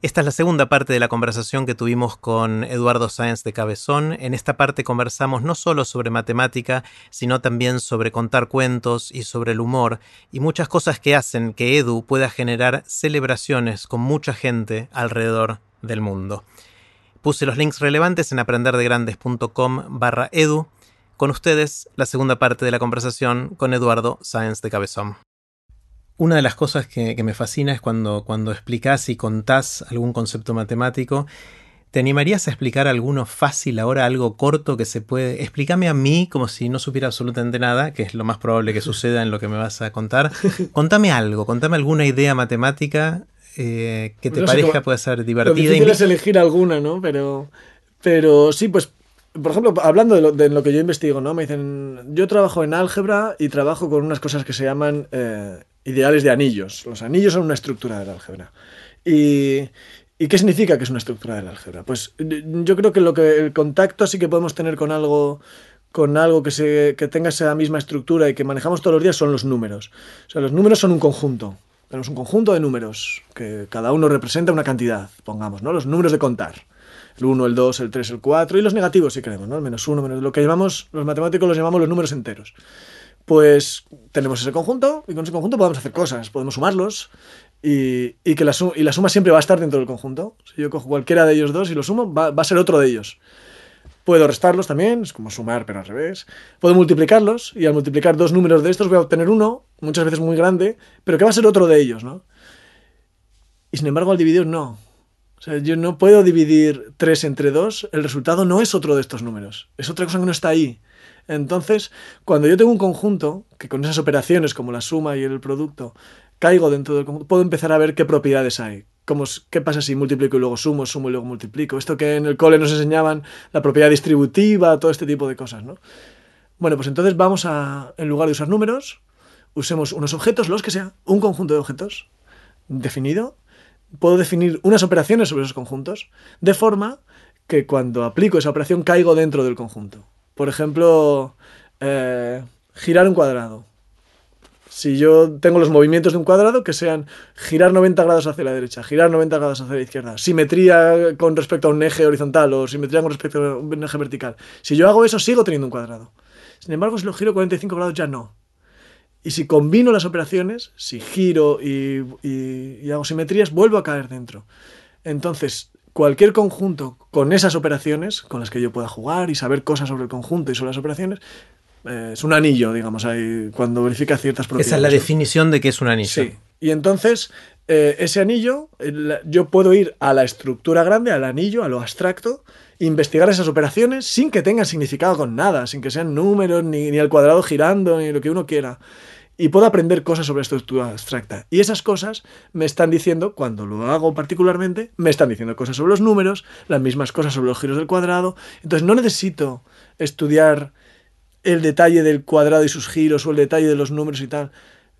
Esta es la segunda parte de la conversación que tuvimos con Eduardo Sáenz de Cabezón. En esta parte conversamos no solo sobre matemática, sino también sobre contar cuentos y sobre el humor y muchas cosas que hacen que Edu pueda generar celebraciones con mucha gente alrededor del mundo. Puse los links relevantes en aprenderdegrandes.com barra edu. Con ustedes, la segunda parte de la conversación con Eduardo Sáenz de Cabezón. Una de las cosas que, me fascina es cuando, cuando explicás y contás algún concepto matemático. ¿Te animarías a explicar alguno fácil ahora, algo corto que se puede? Explícame a mí como si no supiera absolutamente nada, que es lo más probable que suceda en lo que me vas a contar. Contame algo, contame alguna idea matemática eh, que te parezca puede ser divertida. Lo difícil elegir alguna, ¿no? Pero, pero sí, pues por ejemplo, hablando de lo, que yo investigo, ¿no? Me dicen, yo trabajo en álgebra y trabajo con unas cosas que se llaman eh, ideales de anillos. Los anillos son una estructura del álgebra. Y, ¿Y qué significa que es una estructura del álgebra? Pues yo creo que lo que el contacto sí que podemos tener con algo con algo que tenga esa misma estructura y que manejamos todos los días son los números. O sea, los números son un conjunto. Tenemos un conjunto de números que cada uno representa una cantidad, pongamos, ¿no? Los números de contar. El 1, el 2, el 3, el 4 y los negativos si queremos, ¿no? El menos 1, menos lo que llamamos, los matemáticos los llamamos los números enteros pues tenemos ese conjunto y con ese conjunto podemos hacer cosas, podemos sumarlos y, que la, suma siempre va a estar dentro del conjunto. Si yo cojo cualquiera de ellos dos y lo sumo, va, a ser otro de ellos. Puedo restarlos también, es como sumar, pero al revés. Puedo multiplicarlos y al multiplicar dos números de estos voy a obtener uno, muchas veces muy grande, pero que va a ser otro de ellos, ¿no? Y sin embargo al dividir no. O sea, yo no puedo dividir 3 entre 2, el resultado no es otro de estos números, es otra cosa que no está ahí. Entonces, cuando yo tengo un conjunto, que con esas operaciones como la suma y el producto, caigo dentro del conjunto, puedo empezar a ver qué propiedades hay. ¿Qué pasa si multiplico y luego sumo, sumo y luego multiplico? Esto que en el cole nos enseñaban, la propiedad distributiva, todo este tipo de cosas, ¿no? Bueno, pues entonces vamos a, en lugar de usar números, usemos unos objetos, los que sea, un conjunto de objetos definido. Puedo definir unas operaciones sobre esos conjuntos, de forma que cuando aplico esa operación caigo dentro del conjunto. Por ejemplo, eh, girar un cuadrado. Si yo tengo los movimientos de un cuadrado que sean girar 90 grados hacia la derecha, girar 90 grados hacia la izquierda, simetría con respecto a un eje horizontal o simetría con respecto a un eje vertical. Si yo hago eso, sigo teniendo un cuadrado. Sin embargo, si lo giro 45 grados, ya no. Y si combino las operaciones, si giro y, y hago simetrías, vuelvo a caer dentro. Entonces, cualquier conjunto con esas operaciones, con las que yo pueda jugar y saber cosas sobre el conjunto y sobre las operaciones, eh, es un anillo, digamos, ahí, cuando verifica ciertas propiedades. Esa es la definición de que es un anillo. Sí. Y entonces, eh, ese anillo, yo puedo ir a la estructura grande, al anillo, a lo abstracto, investigar esas operaciones sin que tengan significado con nada, sin que sean números, ni, ni el cuadrado girando, ni lo que uno quiera y puedo aprender cosas sobre estructura abstracta. Y esas cosas me están diciendo, cuando lo hago particularmente, me están diciendo cosas sobre los números, las mismas cosas sobre los giros del cuadrado. Entonces no necesito estudiar el detalle del cuadrado y sus giros o el detalle de los números y tal.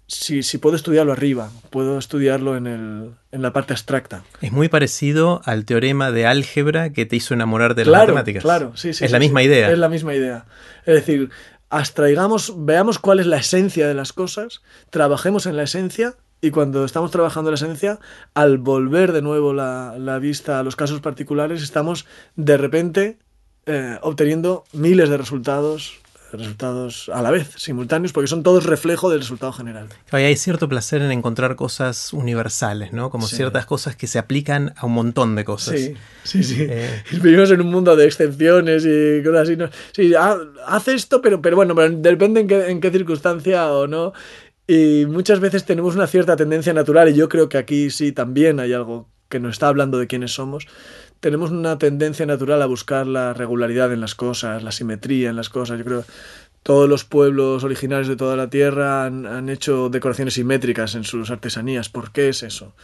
Si, si puedo estudiarlo arriba, puedo estudiarlo en, el, en la parte abstracta. Es muy parecido al teorema de álgebra que te hizo enamorar de las matemáticas. Claro, sí, sí. Es la misma idea. Es la misma idea. Es decir, abstraigamos, veamos cuál es la esencia de las cosas, trabajemos en la esencia y cuando estamos trabajando la esencia, al volver de nuevo la, la vista a los casos particulares, estamos de repente eh, obteniendo miles de resultados resultados a la vez, simultáneos, porque son todos reflejo del resultado general. hay cierto placer en encontrar cosas universales, ¿no? Como ciertas cosas que se aplican a un montón de cosas. Sí, sí, sí. Eh, Vivimos en un mundo de excepciones y cosas así. ¿no? Sí, hace esto, pero, pero bueno, depende en qué, en qué circunstancia o no. Y muchas veces tenemos una cierta tendencia natural, y yo creo que aquí sí también hay algo que nos está hablando de quiénes somos, tenemos una tendencia natural a buscar la regularidad en las cosas, la simetría en las cosas. Yo creo que todos los pueblos originarios de toda la Tierra han, hecho decoraciones simétricas en sus artesanías. ¿Por qué es eso?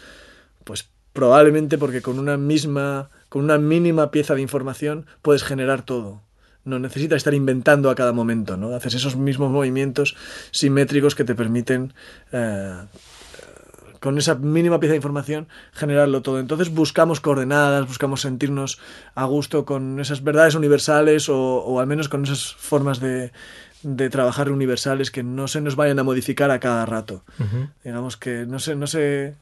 Pues probablemente porque con una misma, con una mínima pieza de información puedes generar todo. No necesitas estar inventando a cada momento, ¿no? Haces esos mismos movimientos simétricos que te permiten eh, con esa mínima pieza de información generarlo todo. Entonces buscamos coordenadas, buscamos sentirnos a gusto con esas verdades universales o, al menos con esas formas de, trabajar universales que no se nos vayan a modificar a cada rato. Digamos que no se, no se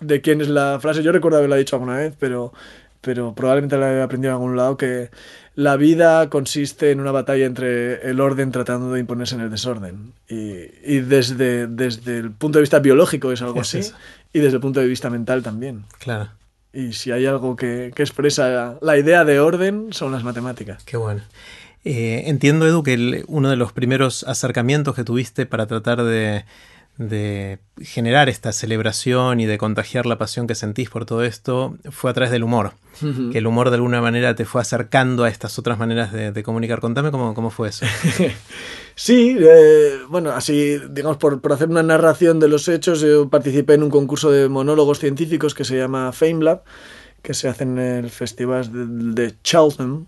de quién es la frase. Yo recuerdo haberla dicho alguna vez, pero, pero probablemente la he aprendido en algún lado que la vida consiste en una batalla entre el orden tratando de imponerse en el desorden. Y, desde, desde el punto de vista biológico es algo así, y desde el punto de vista mental también. Claro. Y si hay algo que, que expresa la idea de orden, son las matemáticas. Qué bueno. Eh, entiendo, Edu, que uno de los primeros acercamientos que tuviste para tratar de, de generar esta celebración y de contagiar la pasión que sentís por todo esto fue a través del humor. Que el humor de alguna manera te fue acercando a estas otras maneras de, comunicar. Contame cómo, cómo fue eso. sí, eh, bueno, así, digamos, por, por, hacer una narración de los hechos, yo participé en un concurso de monólogos científicos que se llama FameLab, que se hace en el festival de, de Cheltenham,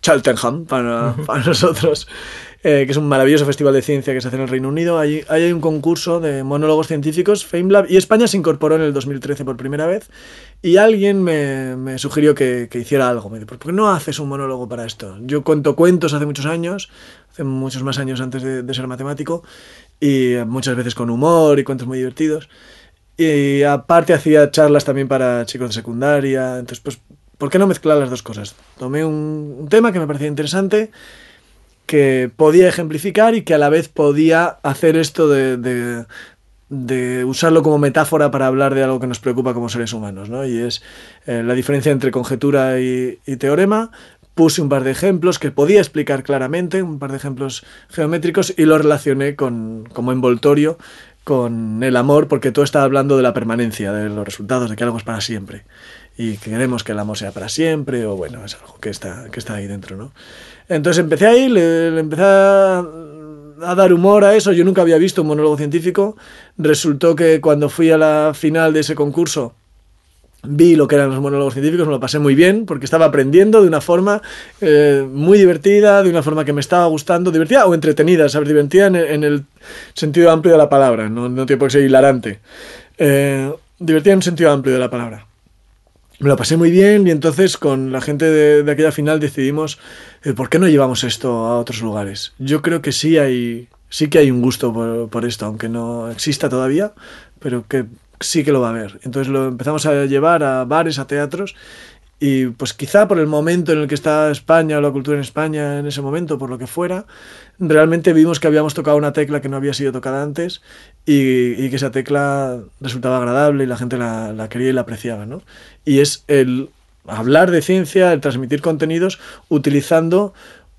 Cheltenham para, para nosotros. Eh, que es un maravilloso festival de ciencia que se hace en el Reino Unido. Ahí, hay un concurso de monólogos científicos, FameLab, y España se incorporó en el 2013 por primera vez. Y alguien me, sugirió que, hiciera algo. Me dijo, ¿por qué no haces un monólogo para esto? Yo cuento cuentos hace muchos años, hace muchos más años antes de, ser matemático, y muchas veces con humor y cuentos muy divertidos. Y aparte hacía charlas también para chicos de secundaria. Entonces, pues, ¿por qué no mezclar las dos cosas? Tomé un tema que me parecía interesante que podía ejemplificar y que a la vez podía hacer esto de, de, usarlo como metáfora para hablar de algo que nos preocupa como seres humanos, ¿no? Y es eh, la diferencia entre conjetura y, teorema. Puse un par de ejemplos que podía explicar claramente, un par de ejemplos geométricos, y lo relacioné con, como envoltorio con el amor, porque todo está hablando de la permanencia, de los resultados, de que algo es para siempre. Y que queremos que el amor sea para siempre, o bueno, es algo que está, que está ahí dentro, ¿no? Entonces empecé ahí, le, empecé a, dar humor a eso. Yo nunca había visto un monólogo científico. Resultó que cuando fui a la final de ese concurso, vi lo que eran los monólogos científicos, me lo pasé muy bien, porque estaba aprendiendo de una forma eh, muy divertida, de una forma que me estaba gustando, divertida o entretenida, ¿sabes? Divertida en, el sentido amplio de la palabra, no, no tiene por qué ser hilarante. Eh, divertida en un sentido amplio de la palabra me lo pasé muy bien y entonces con la gente de, aquella final decidimos eh, por qué no llevamos esto a otros lugares. Yo creo que sí hay, sí que hay un gusto por, por, esto, aunque no exista todavía, pero que sí que lo va a haber. Entonces lo empezamos a llevar a bares, a teatros y pues quizá por el momento en el que está España o la cultura en España en ese momento, por lo que fuera, realmente vimos que habíamos tocado una tecla que no había sido tocada antes y, que esa tecla resultaba agradable y la gente la, quería y la apreciaba. ¿no? Y es el hablar de ciencia, el transmitir contenidos utilizando,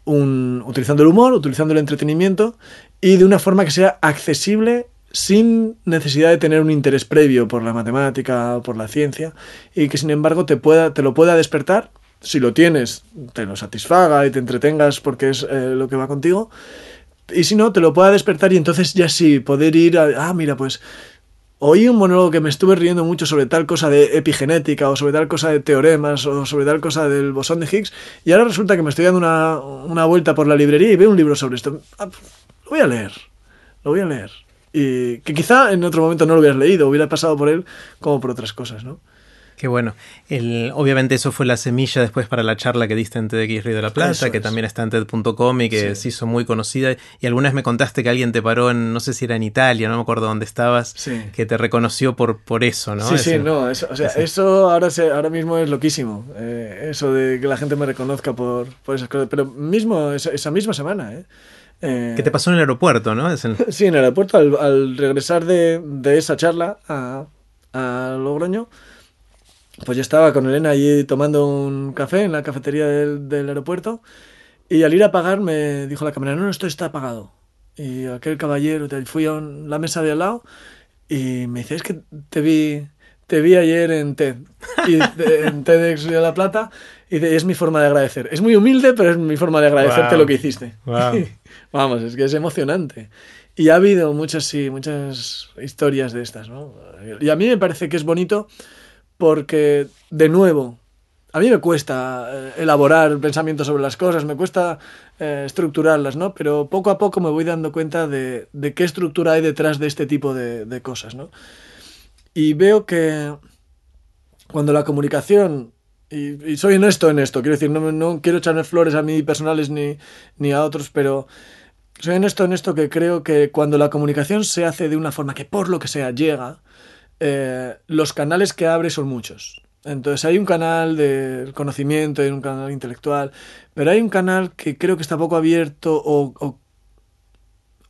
un, utilizando el humor, utilizando el entretenimiento y de una forma que sea accesible sin necesidad de tener un interés previo por la matemática o por la ciencia y que sin embargo te, pueda, te lo pueda despertar, si lo tienes, te lo satisfaga y te entretengas porque es eh, lo que va contigo, y si no, te lo pueda despertar y entonces ya sí, poder ir a, ah, mira, pues oí un monólogo que me estuve riendo mucho sobre tal cosa de epigenética o sobre tal cosa de teoremas o sobre tal cosa del bosón de Higgs y ahora resulta que me estoy dando una, una vuelta por la librería y veo un libro sobre esto. Ah, lo voy a leer, lo voy a leer y que quizá en otro momento no lo hubieras leído, hubiera pasado por él como por otras cosas, ¿no? Qué bueno. El, obviamente eso fue la semilla después para la charla que diste en TEDx Río de la Plata, que también está en TED.com y que se hizo muy conocida. Y alguna vez me contaste que alguien te paró en, no sé si era en Italia, no me acuerdo dónde estabas, que te reconoció por, por eso, ¿no? Sí, sí, no, eso, o sea, eso ahora, se, ahora mismo es loquísimo. Eh, eso de que la gente me reconozca por, por esas cosas. Pero mismo, esa, esa misma semana, ¿eh? Eh, ¿Qué te pasó en el aeropuerto, no? Sí, en el aeropuerto, al, regresar de, esa charla a, Logroño, pues yo estaba con Elena allí tomando un café en la cafetería del, aeropuerto y al ir a pagar me dijo la cámara, no, no, esto está apagado. Y aquel caballero, fui a la mesa de al lado y me dice, es que te vi, te vi ayer en TED, y, en TEDx de La Plata, y es mi forma de agradecer. Es muy humilde, pero es mi forma de agradecerte lo que hiciste. Vamos, es que es emocionante. Y ha habido muchas, sí, muchas historias de estas, ¿no? Y a mí me parece que es bonito porque, de nuevo, a mí me cuesta eh, elaborar pensamientos sobre las cosas, me cuesta eh, estructurarlas, ¿no? Pero poco a poco me voy dando cuenta de, de qué estructura hay detrás de este tipo de, de, cosas, ¿no? Y veo que cuando la comunicación, y, y soy honesto en esto, quiero decir, no, no quiero echarme flores a mí personales ni, ni a otros, pero soy honesto en esto que creo que cuando la comunicación se hace de una forma que por lo que sea llega, eh, los canales que abre son muchos. Entonces hay un canal de conocimiento, hay un canal intelectual, pero hay un canal que creo que está poco abierto o,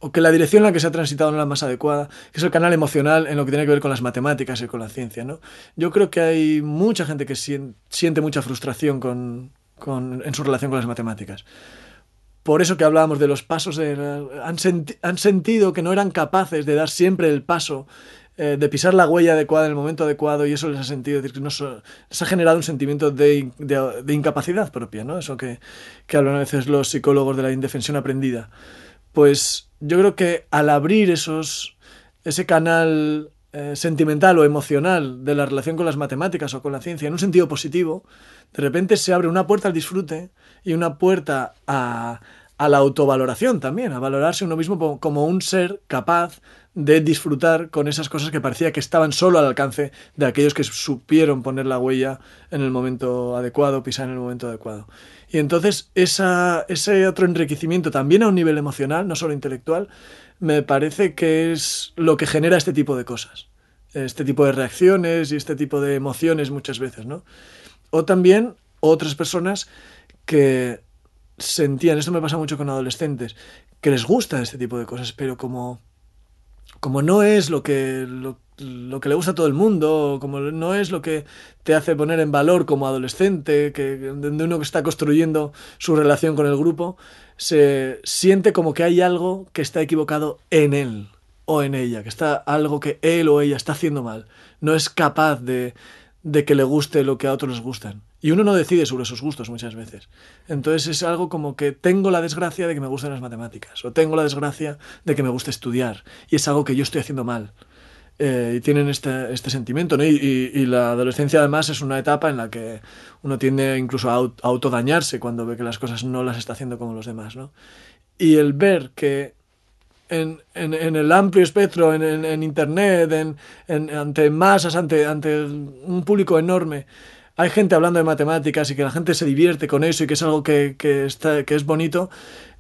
o, que la dirección en la que se ha transitado no es la más adecuada, que es el canal emocional en lo que tiene que ver con las matemáticas y con la ciencia. ¿no? Yo creo que hay mucha gente que siente mucha frustración con, con, en su relación con las matemáticas. Por eso que hablábamos de los pasos, de, han, han sentido que no eran capaces de dar siempre el paso eh, de pisar la huella adecuada en el momento adecuado y eso les ha sentido decir que no les ha generado un sentimiento de, de, de incapacidad propia, ¿no? Eso que, que, hablan a veces los psicólogos de la indefensión aprendida. Pues yo creo que al abrir esos ese canal eh, sentimental o emocional de la relación con las matemáticas o con la ciencia en un sentido positivo, de repente se abre una puerta al disfrute y una puerta a, a la autovaloración también, a valorarse uno mismo como un ser capaz de disfrutar con esas cosas que parecía que estaban solo al alcance de aquellos que supieron poner la huella en el momento adecuado, pisar en el momento adecuado. Y entonces esa, ese otro enriquecimiento también a un nivel emocional, no solo intelectual, me parece que es lo que genera este tipo de cosas, este tipo de reacciones y este tipo de emociones muchas veces, ¿no? O también otras personas que sentían, esto me pasa mucho con adolescentes, que les gusta este tipo de cosas, pero como como no es lo que, lo, lo, que le gusta a todo el mundo, como no es lo que te hace poner en valor como adolescente, que, de uno que está construyendo su relación con el grupo, se siente como que hay algo que está equivocado en él o en ella, que está algo que él o ella está haciendo mal. No es capaz de, de que le guste lo que a otros les gustan. Y uno no decide sobre sus gustos muchas veces. Entonces es algo como que tengo la desgracia de que me gusten las matemáticas o tengo la desgracia de que me guste estudiar y es algo que yo estoy haciendo mal. Eh, y tienen este, este sentimiento. Y, la adolescencia además es una etapa en la que uno tiende incluso a, autodañarse cuando ve que las cosas no las está haciendo como los demás, ¿no? Y el ver que en, en, en, el amplio espectro, en, en Internet, ante masas, ante, ante un público enorme, hay gente hablando de matemáticas y que la gente se divierte con eso y que es algo que, que, está, que es bonito,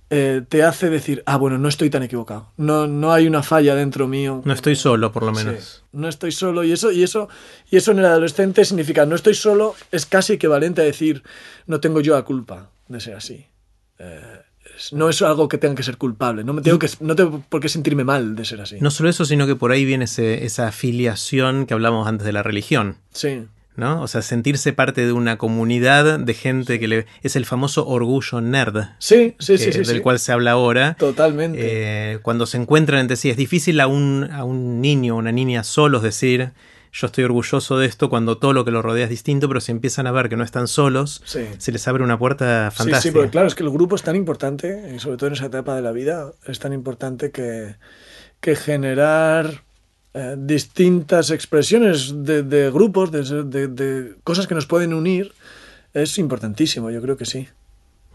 eh, te hace decir, ah, bueno, no estoy tan equivocado. No, no hay una falla dentro mío. No estoy solo, por lo menos. Sí, no estoy solo. Y eso, y eso, y eso en el adolescente significa, no estoy solo, es casi equivalente a decir, no tengo yo la culpa de ser así. Eh, no es algo que tenga que ser culpable. No, me tengo que, no tengo por qué sentirme mal de ser así. No solo eso, sino que por ahí viene ese, esa afiliación que hablamos antes de la religión. Sí. ¿No? O sea, sentirse parte de una comunidad de gente que le... Es el famoso orgullo nerd. Sí, sí, sí. Eh, sí del sí. cual se habla ahora. Totalmente. Eh, cuando se encuentran entre sí. Es difícil a un, a un niño o una niña solos decir, yo estoy orgulloso de esto cuando todo lo que lo rodea es distinto, pero si empiezan a ver que no están solos, sí. se les abre una puerta fantástica. Sí, sí, porque claro, es que el grupo es tan importante, y sobre todo en esa etapa de la vida, es tan importante que, que generar eh, distintas expresiones de, de grupos, de, de, de, cosas que nos pueden unir, es importantísimo, yo creo que sí.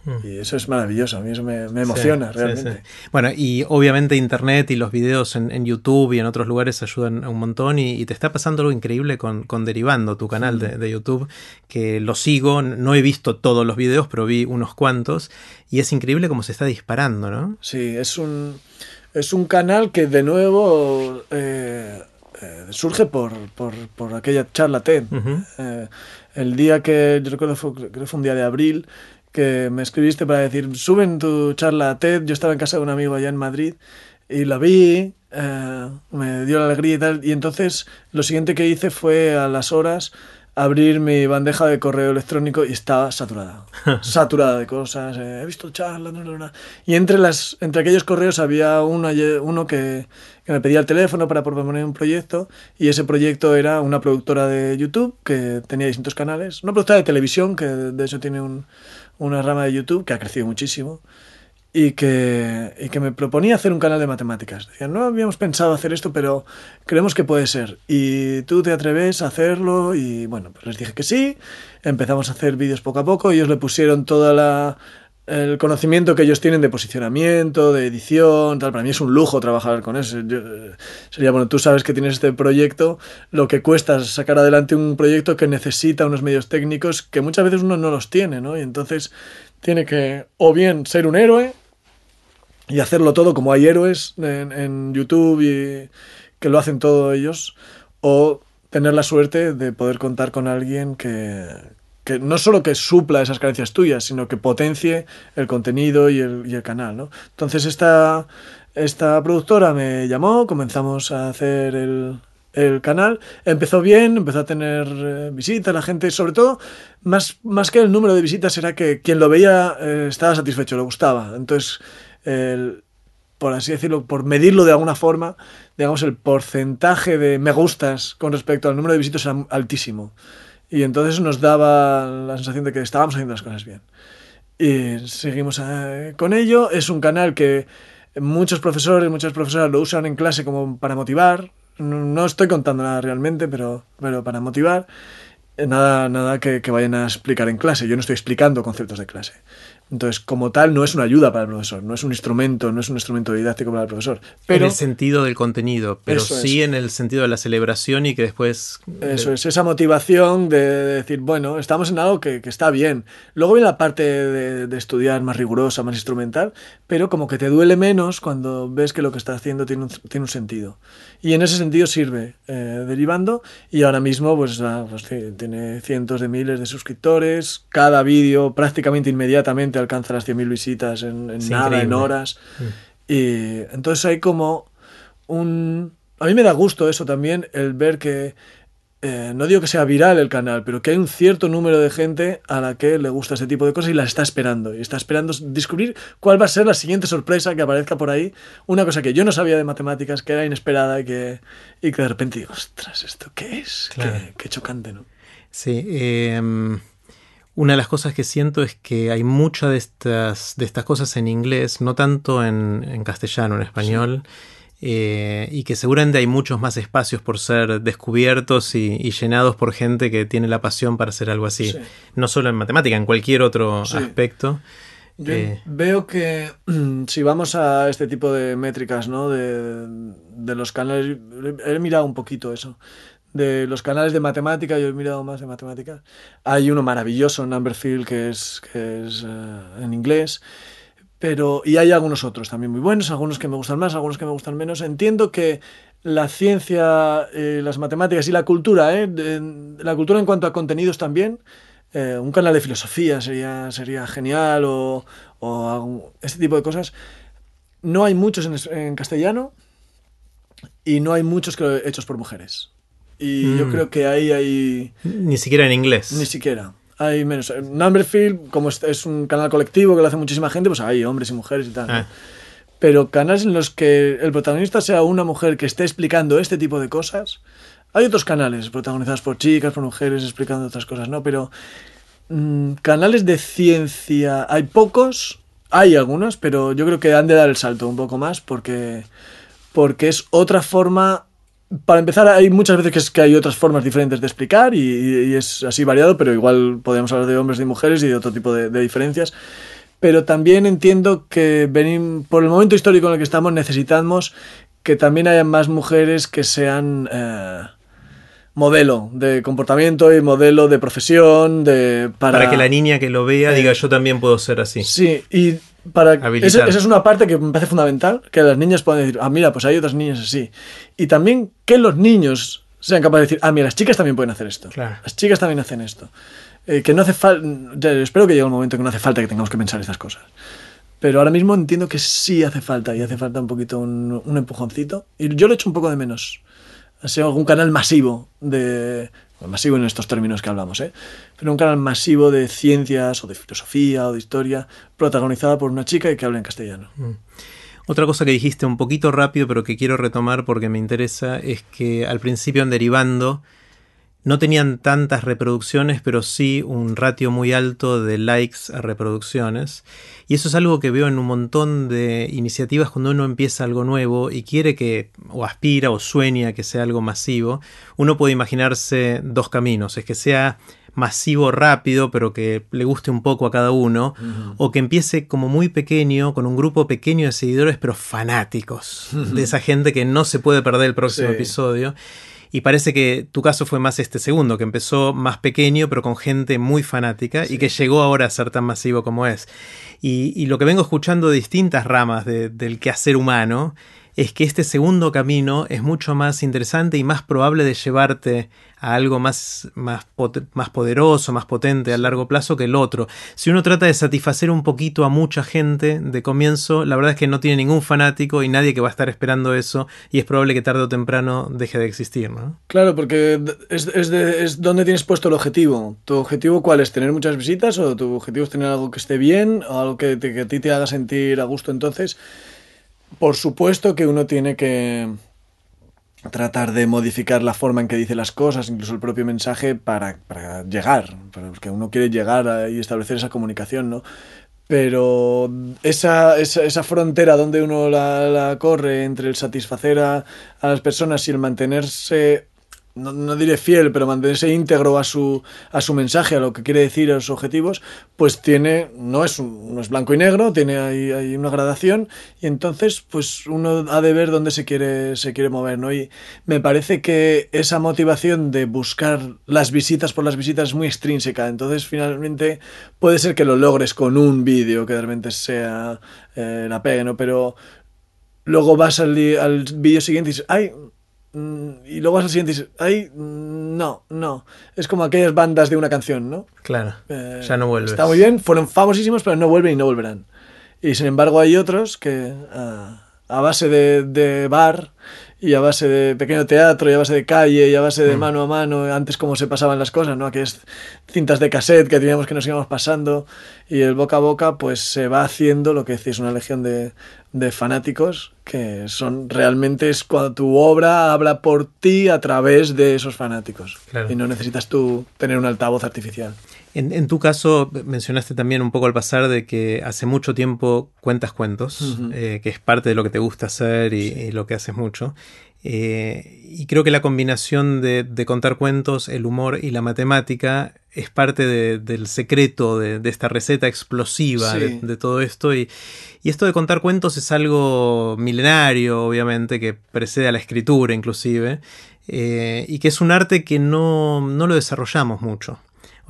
Mm. Y eso es maravilloso, a mí eso me, me emociona sí, realmente. Sí, sí. Bueno, y obviamente Internet y los videos en, en, YouTube y en otros lugares ayudan un montón y, y te está pasando algo increíble con, con Derivando, tu canal de, de, YouTube, que lo sigo, no he visto todos los videos, pero vi unos cuantos y es increíble cómo se está disparando, ¿no? Sí, es un es un canal que de nuevo eh, eh, surge por, por, por, aquella charla TED. Uh -huh. eh, el día que, yo recuerdo, fue, creo que fue un día de abril, que me escribiste para decir, suben tu charla TED, yo estaba en casa de un amigo allá en Madrid y la vi, me dio la alegría y tal, y entonces lo siguiente que hice fue a las horas abrir mi bandeja de correo electrónico y estaba saturada. saturada de cosas. Eh, he visto charlas. No, no, no. Y entre, las, entre aquellos correos había uno, uno que, que, me pedía el teléfono para proponer un proyecto. Y ese proyecto era una productora de YouTube que tenía distintos canales. Una productora de televisión que de hecho tiene un, una rama de YouTube que ha crecido muchísimo y que, y que me proponía hacer un canal de matemáticas. Decía, no habíamos pensado hacer esto, pero creemos que puede ser. Y tú te atreves a hacerlo y bueno, pues les dije que sí. Empezamos a hacer vídeos poco a poco. Ellos le pusieron toda la el conocimiento que ellos tienen de posicionamiento, de edición, tal. Para mí es un lujo trabajar con eso. Yo, sería, bueno, tú sabes que tienes este proyecto, lo que cuesta es sacar adelante un proyecto que necesita unos medios técnicos que muchas veces uno no los tiene, ¿no? Y entonces tiene que o bien ser un héroe y hacerlo todo como hay héroes en, YouTube y que lo hacen todos ellos, o tener la suerte de poder contar con alguien que, que no solo que supla esas carencias tuyas, sino que potencie el contenido y el, y el canal, ¿no? Entonces esta, esta productora me llamó, comenzamos a hacer el, el canal. Empezó bien, empezó a tener eh, visitas, la gente, sobre todo, más, más que el número de visitas, era que quien lo veía eh, estaba satisfecho, le gustaba. Entonces, el- por así decirlo, por medirlo de alguna forma, digamos, el porcentaje de me gustas con respecto al número de visitas era altísimo. Y entonces nos daba la sensación de que estábamos haciendo las cosas bien. Y seguimos eh, con ello. Es un canal que muchos profesores, muchas profesoras lo usan en clase como para motivar. No, estoy contando nada realmente, pero, pero para motivar. Nada, nada que, que vayan a explicar en clase. Yo no estoy explicando conceptos de clase. Entonces, como tal, no es una ayuda para el profesor, no es un instrumento, no es un instrumento didáctico para el profesor. Pero en el sentido del contenido, pero es. sí en el sentido de la celebración y que después... Eso es, esa motivación de decir, bueno, estamos en algo que, que está bien. Luego viene la parte de, de estudiar más rigurosa, más instrumental, pero como que te duele menos cuando ves que lo que estás haciendo tiene un, tiene un sentido. Y en ese sentido sirve eh, derivando. Y ahora mismo pues, ah, pues tiene cientos de miles de suscriptores, cada vídeo prácticamente inmediatamente alcanza las 100.000 visitas en, en nada, en horas. Y entonces hay como un... A mí me da gusto eso también, el ver que, eh, no digo que sea viral el canal, pero que hay un cierto número de gente a la que le gusta este tipo de cosas y las está esperando. Y está esperando descubrir cuál va a ser la siguiente sorpresa que aparezca por ahí. Una cosa que yo no sabía de matemáticas, que era inesperada y que, y que de repente digo, ostras, ¿esto qué es? Claro. Qué, qué chocante, ¿no? Sí, eh, una de las cosas que siento es que hay muchas de estas, de estas cosas en inglés, no tanto en, en castellano, en español, eh, y que seguramente hay muchos más espacios por ser descubiertos y, y llenados por gente que tiene la pasión para hacer algo así. Sí. No solo en matemática, en cualquier otro Sí. aspecto. Yo Eh. veo que si vamos a este tipo de métricas, ¿no? De, de los canales, he mirado un poquito eso. De los canales de matemática, yo he mirado más de matemáticas. Hay uno maravilloso, Numberfield, que es, que es eh, en inglés. Pero, y hay algunos otros también muy buenos, algunos que me gustan más, algunos que me gustan menos. Entiendo que la ciencia, eh, las matemáticas y la cultura, ¿eh? De- la cultura en cuanto a contenidos también, eh, un canal de filosofía sería, sería genial o, o este tipo de cosas. No hay muchos en, en castellano y no hay muchos que, hechos por mujeres. Y yo Mm. creo que ahí hay... Ni siquiera en inglés. Ni siquiera. Hay menos. Numberfield, como es, un canal colectivo que lo hace muchísima gente, pues hay hombres y mujeres y tal. ¿no? Ah. Pero canales en los que el protagonista sea una mujer que esté explicando este tipo de cosas. Hay otros canales protagonizados por chicas, por mujeres, explicando otras cosas, ¿no? Pero mm, canales de ciencia hay pocos, hay algunos, pero yo creo que han de dar el salto un poco más porque, porque es otra forma. Para empezar, hay muchas veces que, es que hay otras formas diferentes de explicar y, y es así variado, pero igual podemos hablar de hombres y mujeres y de otro tipo de, de diferencias. Pero también entiendo que venim- por el momento histórico en el que estamos necesitamos que también haya más mujeres que sean eh, modelo de comportamiento y modelo de profesión de para, Para que la niña que lo vea Eh, diga yo también puedo ser así. Sí, y para esa, esa es una parte que me parece fundamental, que las niñas puedan decir, ah, mira, pues hay otras niñas así. Y también que los niños sean capaces de decir, ah, mira, las chicas también pueden hacer esto. Claro. Las chicas también hacen esto. Eh, que no hace falta, espero que llegue un momento que no hace falta que tengamos que pensar estas cosas. Pero ahora mismo entiendo que sí hace falta y hace falta un poquito un, un empujoncito. Y yo lo he hecho un poco de menos. Ha sido algún canal masivo de... masivo en estos términos que hablamos, ¿eh? Pero un canal masivo de ciencias o de filosofía o de historia protagonizada por una chica y que habla en castellano. Otra cosa que dijiste un poquito rápido, pero que quiero retomar porque me interesa, es que al principio en Derivando no tenían tantas reproducciones, pero sí un ratio muy alto de likes a reproducciones. Y eso es algo que veo en un montón de iniciativas cuando uno empieza algo nuevo y quiere que, o aspira o sueña que sea algo masivo. Uno puede imaginarse dos caminos, es que sea masivo rápido, pero que le guste un poco a cada uno, o que empiece como muy pequeño, con un grupo pequeño de seguidores, pero fanáticos, de esa gente que no se puede perder el próximo Sí. episodio. Y parece que tu caso fue más este segundo, que empezó más pequeño, pero con gente muy fanática y que llegó ahora a ser tan masivo como es. Y, y lo que vengo escuchando de distintas ramas de- del quehacer humano es que este segundo camino es mucho más interesante y más probable de llevarte a algo más, más, más, poderoso, más potente a largo plazo que el otro. Si uno trata de satisfacer un poquito a mucha gente de comienzo, la verdad es que no tiene ningún fanático y nadie que va a estar esperando eso y es probable que tarde o temprano deje de existir. ¿no? Claro, porque es, es, es donde tienes puesto el objetivo. ¿Tu objetivo cuál es? ¿Tener muchas visitas o tu objetivo es tener algo que esté bien o algo que, que a ti te haga sentir a gusto entonces? Por supuesto que uno tiene que tratar de modificar la forma en que dice las cosas, incluso el propio mensaje, para, llegar, porque uno quiere llegar y establecer esa comunicación, ¿no? Pero esa, esa, frontera donde uno la, corre entre el satisfacer a las personas y el mantenerse no, no, diré fiel, pero mantenerse íntegro a su, a su mensaje, a lo que quiere decir, a sus objetivos, pues tiene, no es, no es blanco y negro, tiene ahí, una gradación y entonces pues uno ha de ver dónde se quiere, se quiere mover, ¿no? Y me parece que esa motivación de buscar las visitas por las visitas es muy extrínseca, entonces finalmente puede ser que lo logres con un vídeo que realmente sea eh, la pegue, ¿no? Pero luego vas al, al vídeo siguiente y dices, ay, y luego al siguiente dices, ay, mm, no, no. Es como aquellas bandas de una canción, ¿no? Claro. Eh, ya no vuelves. Está muy bien, fueron famosísimos, pero no vuelven y no volverán. Y sin embargo hay otros que a, a base de, de, bar y a base de pequeño teatro y a base de calle y a base de mm. mano a mano, antes como se pasaban las cosas, ¿no? Aquellas cintas de cassette que teníamos que nos íbamos pasando y el boca a boca pues se va haciendo lo que decís, una legión de, de fanáticos que son realmente es cuando tu obra habla por ti a través de esos fanáticos claro. y no necesitas tú tener un altavoz artificial. En, en, tu caso, mencionaste también un poco al pasar de que hace mucho tiempo cuentas cuentos, uh -huh. eh, que es parte de lo que te gusta hacer y, y lo que haces mucho. Eh, y creo que la combinación de, de, contar cuentos, el humor y la matemática es parte de, del secreto de, de, esta receta explosiva sí. de, todo esto. Y, y, esto de contar cuentos es algo milenario, obviamente, que precede a la escritura inclusive, eh, y que es un arte que no, no lo desarrollamos mucho.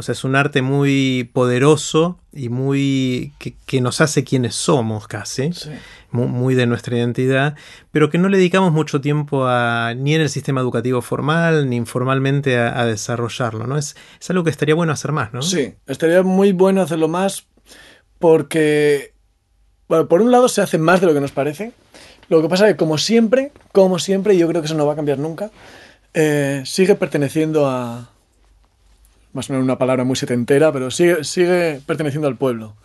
O sea, es un arte muy poderoso y muy. que, que nos hace quienes somos casi. Sí. Muy, muy, de nuestra identidad, pero que no le dedicamos mucho tiempo a, ni en el sistema educativo formal, ni informalmente a, a desarrollarlo, ¿no? Es, es, algo que estaría bueno hacer más, ¿no? Sí, estaría muy bueno hacerlo más porque, bueno, por un lado se hace más de lo que nos parece. Lo que pasa es que, como siempre, como siempre, y yo creo que eso no va a cambiar nunca, eh, sigue perteneciendo a, más o menos una palabra muy setentera, pero sigue, perteneciendo al pueblo.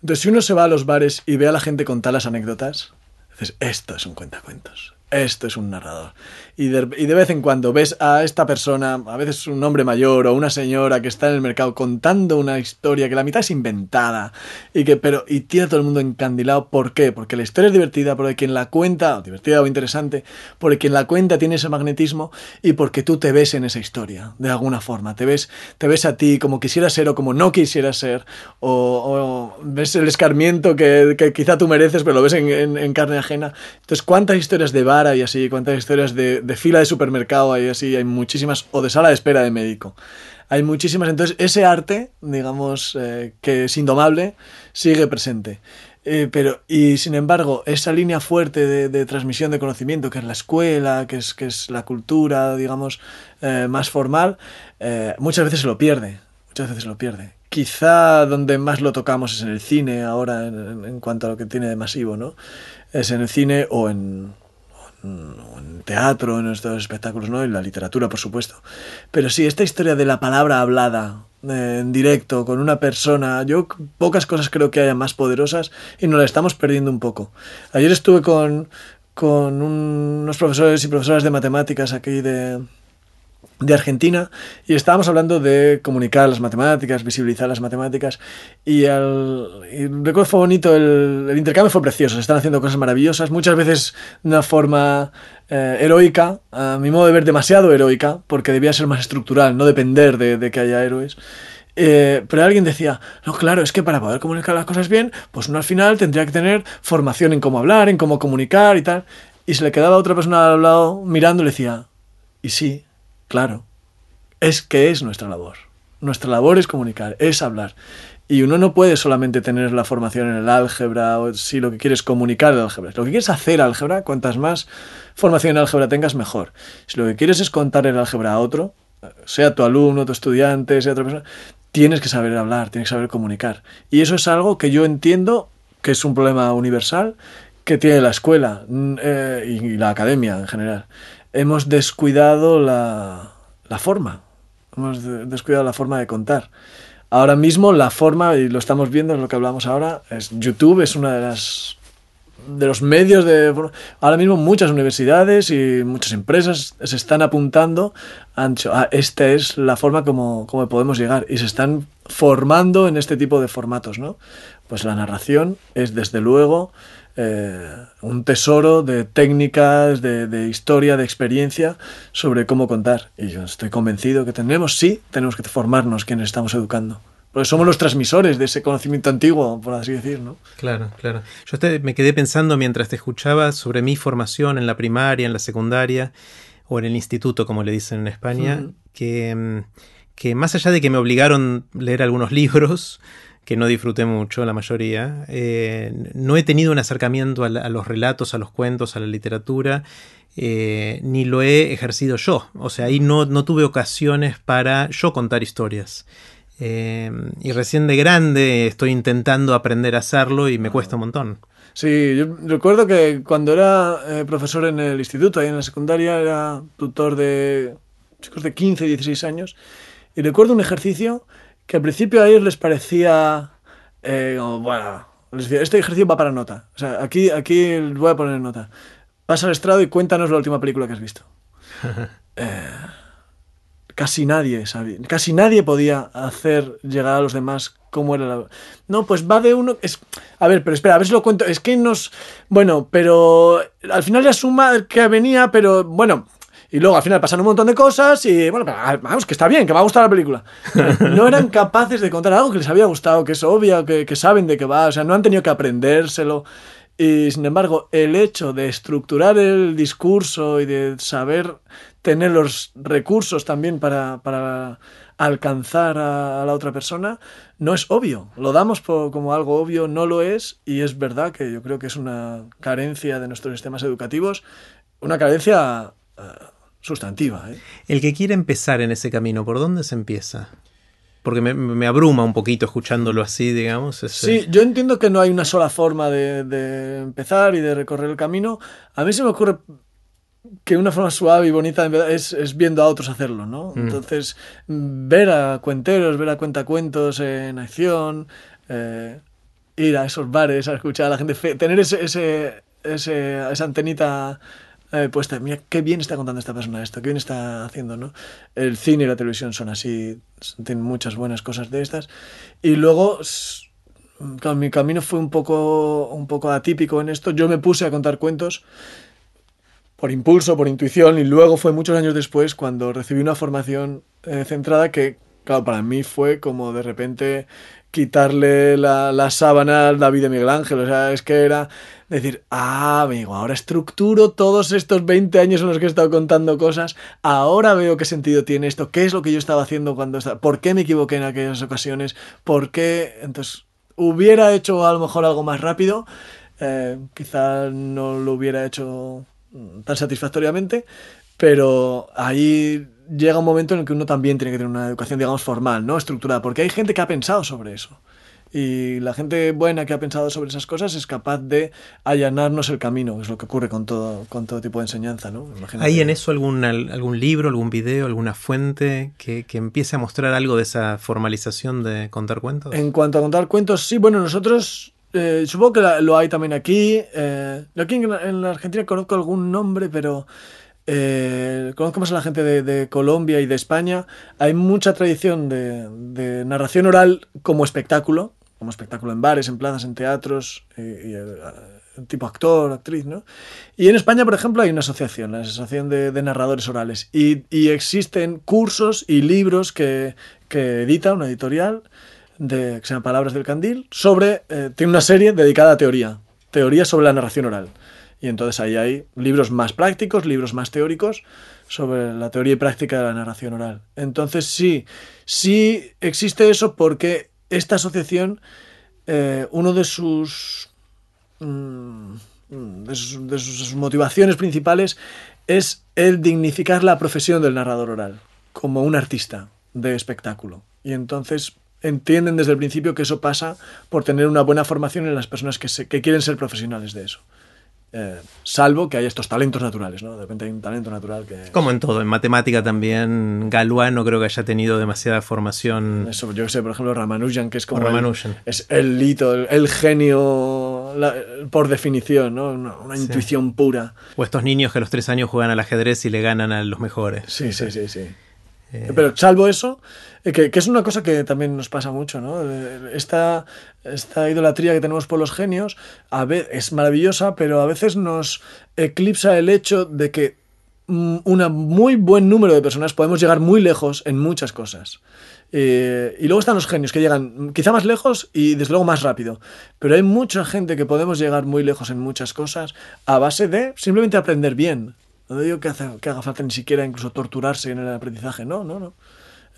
Entonces, si uno se va a los bares y ve a la gente contar las anécdotas, dices, esto es un cuentacuentos, esto es un narrador. Y de, y de, vez en cuando ves a esta persona, a veces un hombre mayor o una señora que está en el mercado contando una historia que la mitad es inventada y que pero y tiene a todo el mundo encandilado. ¿Por qué? Porque la historia es divertida, porque quien la cuenta, divertida o interesante, porque quien la cuenta tiene ese magnetismo y porque tú te ves en esa historia, de alguna forma. Te ves, te ves a ti como quisieras ser o como no quisieras ser, o, o ves el escarmiento que, que, quizá tú mereces, pero lo ves en, en, en, carne ajena. Entonces, ¿cuántas historias de vara y así? ¿Cuántas historias de, de fila de supermercado hay así, hay muchísimas, o de sala de espera de médico. Hay muchísimas, entonces ese arte, digamos, eh, que es indomable, sigue presente. Eh, pero, y sin embargo, esa línea fuerte de, de, transmisión de conocimiento, que es la escuela, que es, que es la cultura, digamos, eh, más formal, muchas veces se lo pierde. Muchas veces se lo pierde. Quizá donde más lo tocamos es en el cine ahora, en, en cuanto a lo que tiene de masivo, ¿no? Es en el cine o en, en teatro, en estos espectáculos, ¿no? En la literatura, por supuesto. Pero sí, esta historia de la palabra hablada eh, en directo con una persona, yo pocas cosas creo que haya más poderosas y nos la estamos perdiendo un poco. Ayer estuve con, con un, unos profesores y profesoras de matemáticas aquí de, de Argentina y estábamos hablando de comunicar las matemáticas, visibilizar las matemáticas y, y recuerdo fue bonito, el, intercambio fue precioso, se están haciendo cosas maravillosas, muchas veces de una forma eh, heroica, a mi modo de ver demasiado heroica, porque debía ser más estructural, no depender de, de que haya héroes. Eh, pero alguien decía, no, claro, es que para poder comunicar las cosas bien, pues uno al final tendría que tener formación en cómo hablar, en cómo comunicar y tal. Y se le quedaba otra persona al lado mirando y le decía, y sí, Claro, es que es nuestra labor. Nuestra labor es comunicar, es hablar. Y uno no puede solamente tener la formación en el álgebra o si lo que quieres comunicar el álgebra. Lo que quieres hacer álgebra, cuantas más formación en álgebra tengas, mejor. Si lo que quieres es contar el álgebra a otro, sea tu alumno, tu estudiante, sea otra persona, tienes que saber hablar, tienes que saber comunicar. Y eso es algo que yo entiendo que es un problema universal que tiene la escuela mm, eh, y la academia en general. Hemos descuidado la, la forma, hemos descuidado la forma de contar. Ahora mismo la forma, y lo estamos viendo, es lo que hablamos ahora, es YouTube es una de las de los medios de ahora mismo muchas universidades y muchas empresas se están apuntando a ah, esta es la forma como, como podemos llegar y se están formando en este tipo de formatos no pues la narración es desde luego eh, un tesoro de técnicas, de, historia, de experiencia sobre cómo contar. Y yo estoy convencido que tenemos, sí, tenemos que formarnos quienes estamos educando. Porque somos los transmisores de ese conocimiento antiguo, por así decir, ¿no? Claro, claro. Yo me quedé pensando mientras te escuchaba sobre mi formación en la primaria, en la secundaria o en el instituto, como le dicen en España, que, mm, que más allá de que me obligaron a leer algunos libros, que no disfruté mucho, la mayoría. Eh, no he tenido un acercamiento a, los relatos, a los cuentos, a la literatura, eh, ni lo he ejercido yo. O sea, ahí no, no tuve ocasiones para yo contar historias. Eh, y recién de grande estoy intentando aprender a hacerlo y me cuesta un montón. Sí, yo recuerdo que cuando era profesor en el instituto, ahí en la secundaria, era tutor de chicos de 15, 16 años, y recuerdo un ejercicio que al principio a ellos les parecía, eh, bueno, les decía, este ejercicio va para nota. O sea, aquí, aquí voy a poner nota. Pasa al estrado y cuéntanos la última película que has visto. Eh, casi nadie sabía, casi nadie podía hacer llegar a los demás cómo era la... No, pues va de uno... Es... A ver, pero espera, a ver si lo cuento. Es que nos... Bueno, pero al final ya suma que venía, pero bueno, y luego al final pasan un montón de cosas y bueno, ah, vamos, que está bien, que va a gustar la película. No eran capaces de contar algo que les había gustado, que es obvio, que, saben de qué va, o sea, no han tenido que aprendérselo. Y sin embargo, el hecho de estructurar el discurso y de saber tener los recursos también para, para alcanzar a, la otra persona no es obvio. Lo damos como algo obvio, no lo es, y es verdad que yo creo que es una carencia de nuestros sistemas educativos, una carencia eh, sustantiva. ¿eh? El que quiere empezar en ese camino, ¿por dónde se empieza? Porque me, abruma un poquito escuchándolo así, digamos. Sí, yo entiendo que no hay una sola forma de, empezar y de recorrer el camino. A mí se me ocurre que una forma suave y bonita es, es viendo a otros hacerlo, ¿no? Mm. Entonces, ver a cuenteros, ver a cuentacuentos en acción, eh, ir a esos bares a escuchar a la gente, tener ese, ese, esa antenita eh, pues mira qué bien está contando esta persona esto, qué bien está haciendo, ¿no? El cine y la televisión son así, tienen muchas buenas cosas de estas. Y luego, mi camino fue un poco, un poco atípico en esto. Yo me puse a contar cuentos por impulso, por intuición, y luego fue muchos años después cuando recibí una formación eh, centrada que, claro, para mí fue como de repente quitarle la, la sábana al David de Miguel Ángel. O sea, es que era decir, ah, amigo, ahora estructuro todos estos 20 años en los que he estado contando cosas, ahora veo qué sentido tiene esto, qué es lo que yo estaba haciendo cuando estaba, por qué me equivoqué en aquellas ocasiones, por qué, entonces, hubiera hecho a lo mejor algo más rápido, eh, quizá no lo hubiera hecho tan satisfactoriamente, pero ahí llega un momento en el que uno también tiene que tener una educación, digamos, formal, ¿no? Estructurada, porque hay gente que ha pensado sobre eso. Y la gente buena que ha pensado sobre esas cosas es capaz de allanarnos el camino, es lo que ocurre con todo, con todo tipo de enseñanza. ¿no? ¿Hay en eso algún, algún libro, algún video, alguna fuente que, que, empiece a mostrar algo de esa formalización de contar cuentos? En cuanto a contar cuentos, sí, bueno, nosotros eh, supongo que lo hay también aquí. Eh, aquí en, la Argentina conozco algún nombre, pero eh, conozco más a la gente de, Colombia y de España. Hay mucha tradición de, narración oral como espectáculo como espectáculo en bares, en plazas, en teatros, y, eh, tipo actor, actriz, ¿no? Y en España, por ejemplo, hay una asociación, la Asociación de, Narradores Orales, y, existen cursos y libros que, edita una editorial de, que se llama Palabras del Candil, sobre, eh, tiene una serie dedicada a teoría, teoría sobre la narración oral. Y entonces ahí hay libros más prácticos, libros más teóricos sobre la teoría y práctica de la narración oral. Entonces sí, sí existe eso porque esta asociación, eh, uno de sus, mm, de sus, de sus motivaciones principales es el dignificar la profesión del narrador oral como un artista de espectáculo. Y entonces entienden desde el principio que eso pasa por tener una buena formación en las personas que, se, que quieren ser profesionales de eso. Eh, salvo que haya estos talentos naturales, ¿no? De repente hay un talento natural que... Como en todo, en matemática también, Galois no creo que haya tenido demasiada formación. Eso, yo sé, por ejemplo, Ramanujan, que es como... Ramanujan. El, es el hito, el, el genio la, por definición, ¿no? Una, una sí. intuición pura. O estos niños que a los tres años juegan al ajedrez y le ganan a los mejores. Sí, sí, sí, sí. Eh... Pero salvo eso, eh, que, es una cosa que también nos pasa mucho, ¿no? Esta, esta idolatría que tenemos por los genios a veces, es maravillosa, pero a veces nos eclipsa el hecho de que un muy buen número de personas podemos llegar muy lejos en muchas cosas. Eh, y luego están los genios que llegan quizá más lejos y desde luego más rápido. Pero hay mucha gente que podemos llegar muy lejos en muchas cosas a base de simplemente aprender bien. No digo que, hace, que haga falta ni siquiera incluso torturarse en el aprendizaje, no, no, no.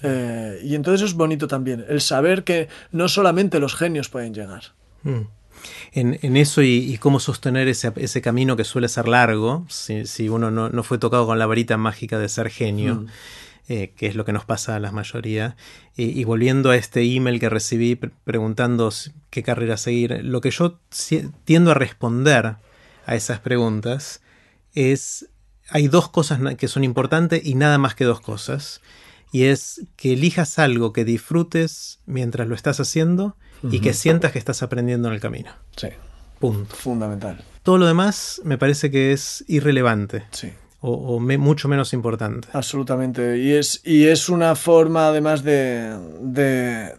Eh, y entonces es bonito también, el saber que no solamente los genios pueden llegar. Mm. En, en, eso y, y, cómo sostener ese, ese, camino que suele ser largo, si, si uno no, no, fue tocado con la varita mágica de ser genio, mm. eh, que es lo que nos pasa a la mayoría. Y, y volviendo a este email que recibí pre preguntando qué carrera seguir, lo que yo tiendo a responder a esas preguntas es hay dos cosas que son importantes y nada más que dos cosas. Y es que elijas algo que disfrutes mientras lo estás haciendo uh -huh. y que sientas que estás aprendiendo en el camino. Sí. Punto. Fundamental. Todo lo demás me parece que es irrelevante. Sí. O, o me, mucho menos importante. Absolutamente. Y es, y es una forma además de, de,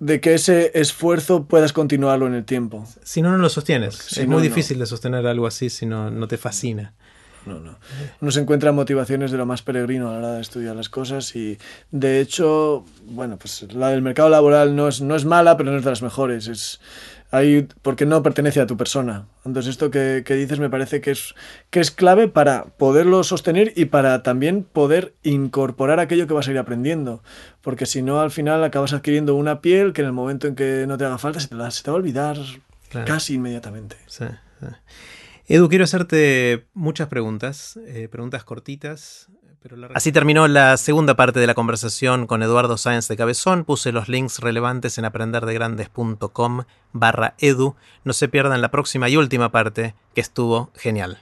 de que ese esfuerzo puedas continuarlo en el tiempo. Si no, no lo sostienes. Si es no, muy difícil no. de sostener algo así si no, no te fascina no, no. Uno se encuentra motivaciones de lo más peregrino a la hora de estudiar las cosas y de hecho, bueno, pues la del mercado laboral no es, no es mala, pero no es de las mejores. Es ahí porque no pertenece a tu persona. Entonces esto que, que, dices me parece que es, que es clave para poderlo sostener y para también poder incorporar aquello que vas a ir aprendiendo. Porque si no, al final acabas adquiriendo una piel que en el momento en que no te haga falta se te, la, se te va a olvidar claro. casi inmediatamente. Sí, sí. Edu, quiero hacerte muchas preguntas, eh, preguntas cortitas. Pero la... Así terminó la segunda parte de la conversación con Eduardo Sáenz de Cabezón. Puse los links relevantes en aprenderdegrandes.com barra edu. No se pierdan la próxima y última parte, que estuvo genial.